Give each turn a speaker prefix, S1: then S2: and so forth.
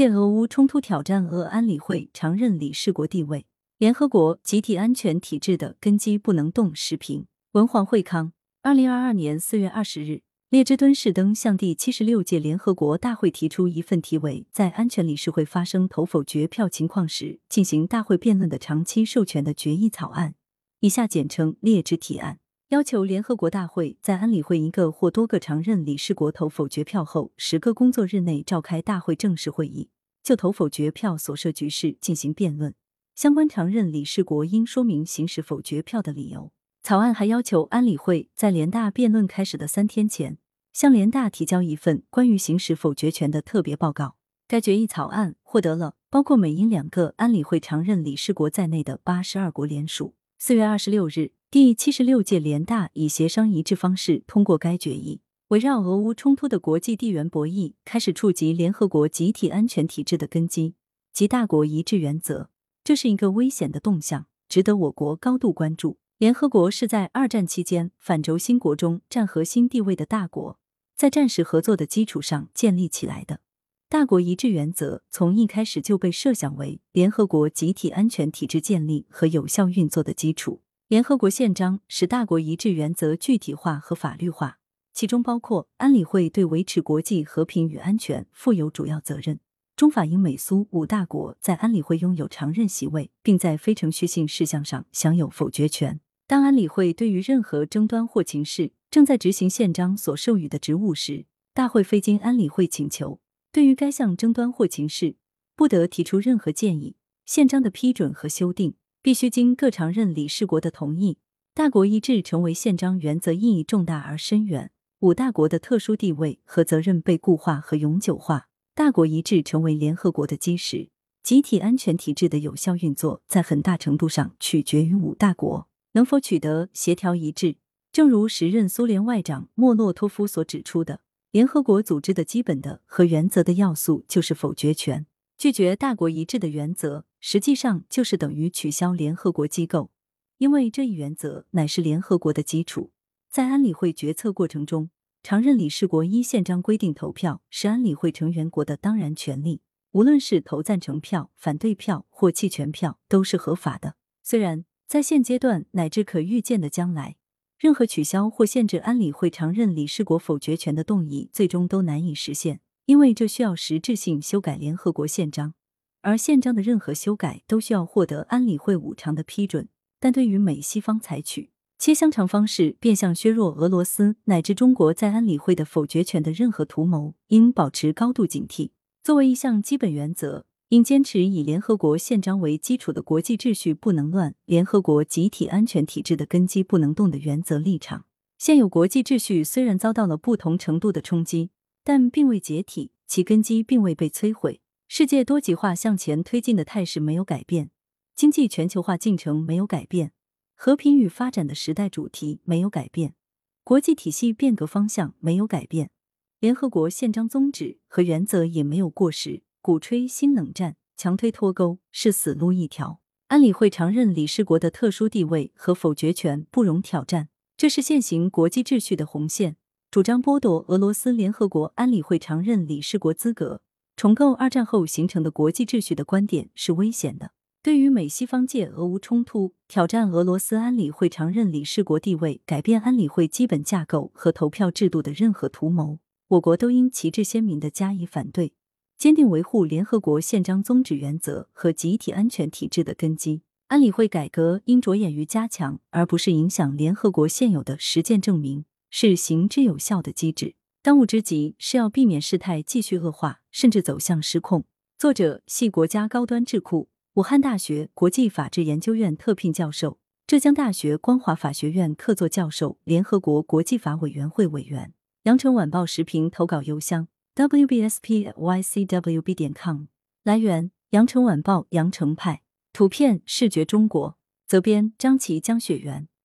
S1: 借俄乌冲突挑战俄安理会常任理事国地位，联合国集体安全体制的根基不能动。视频：文黄惠康。二零二二年四月二十日，列支敦士登向第七十六届联合国大会提出一份题为《在安全理事会发生投否决票情况时进行大会辩论的长期授权的决议草案》，以下简称列支提案。要求联合国大会在安理会一个或多个常任理事国投否决票后十个工作日内召开大会正式会议，就投否决票所涉局势进行辩论。相关常任理事国应说明行使否决票的理由。草案还要求安理会在联大辩论开始的三天前，向联大提交一份关于行使否决权的特别报告。该决议草案获得了包括美英两个安理会常任理事国在内的八十二国联署。四月二十六日。第七十六届联大以协商一致方式通过该决议。围绕俄乌冲突的国际地缘博弈开始触及联合国集体安全体制的根基及大国一致原则，这是一个危险的动向，值得我国高度关注。联合国是在二战期间反轴心国中占核心地位的大国，在战时合作的基础上建立起来的。大国一致原则从一开始就被设想为联合国集体安全体制建立和有效运作的基础。联合国宪章使大国一致原则具体化和法律化，其中包括安理会对维持国际和平与安全负有主要责任。中法英美苏五大国在安理会拥有常任席位，并在非程序性事项上享有否决权。当安理会对于任何争端或情势正在执行宪章所授予的职务时，大会非经安理会请求，对于该项争端或情势不得提出任何建议、宪章的批准和修订。必须经各常任理事国的同意。大国一致成为宪章原则意义重大而深远，五大国的特殊地位和责任被固化和永久化。大国一致成为联合国的基石，集体安全体制的有效运作在很大程度上取决于五大国能否取得协调一致。正如时任苏联外长莫洛托夫所指出的，联合国组织的基本的和原则的要素就是否决权。拒绝大国一致的原则，实际上就是等于取消联合国机构，因为这一原则乃是联合国的基础。在安理会决策过程中，常任理事国依宪章规定投票是安理会成员国的当然权利，无论是投赞成票、反对票或弃权票，都是合法的。虽然在现阶段乃至可预见的将来，任何取消或限制安理会常任理事国否决权的动议，最终都难以实现。因为这需要实质性修改联合国宪章，而宪章的任何修改都需要获得安理会五常的批准。但对于美西方采取切香肠方式变相削弱俄罗斯乃至中国在安理会的否决权的任何图谋，应保持高度警惕。作为一项基本原则，应坚持以联合国宪章为基础的国际秩序不能乱、联合国集体安全体制的根基不能动的原则立场。现有国际秩序虽然遭到了不同程度的冲击。但并未解体，其根基并未被摧毁。世界多极化向前推进的态势没有改变，经济全球化进程没有改变，和平与发展的时代主题没有改变，国际体系变革方向没有改变，联合国宪章宗旨和原则也没有过时。鼓吹新冷战、强推脱钩是死路一条。安理会常任理事国的特殊地位和否决权不容挑战，这是现行国际秩序的红线。主张剥夺俄罗斯联合国安理会常任理事国资格、重构二战后形成的国际秩序的观点是危险的。对于美西方借俄乌冲突挑战俄罗斯安理会常任理事国地位、改变安理会基本架构和投票制度的任何图谋，我国都应旗帜鲜明的加以反对，坚定维护联合国宪章宗旨原则和集体安全体制的根基。安理会改革应着眼于加强，而不是影响联合国现有的实践证明。是行之有效的机制。当务之急是要避免事态继续恶化，甚至走向失控。作者系国家高端智库、武汉大学国际法治研究院特聘教授，浙江大学光华法学院客座教授，联合国国际法委员会委员。羊城晚报时评投稿邮箱：wbspycwb 点 com。来源：羊城晚报羊城派。图片：视觉中国。责编：张琪、江雪源。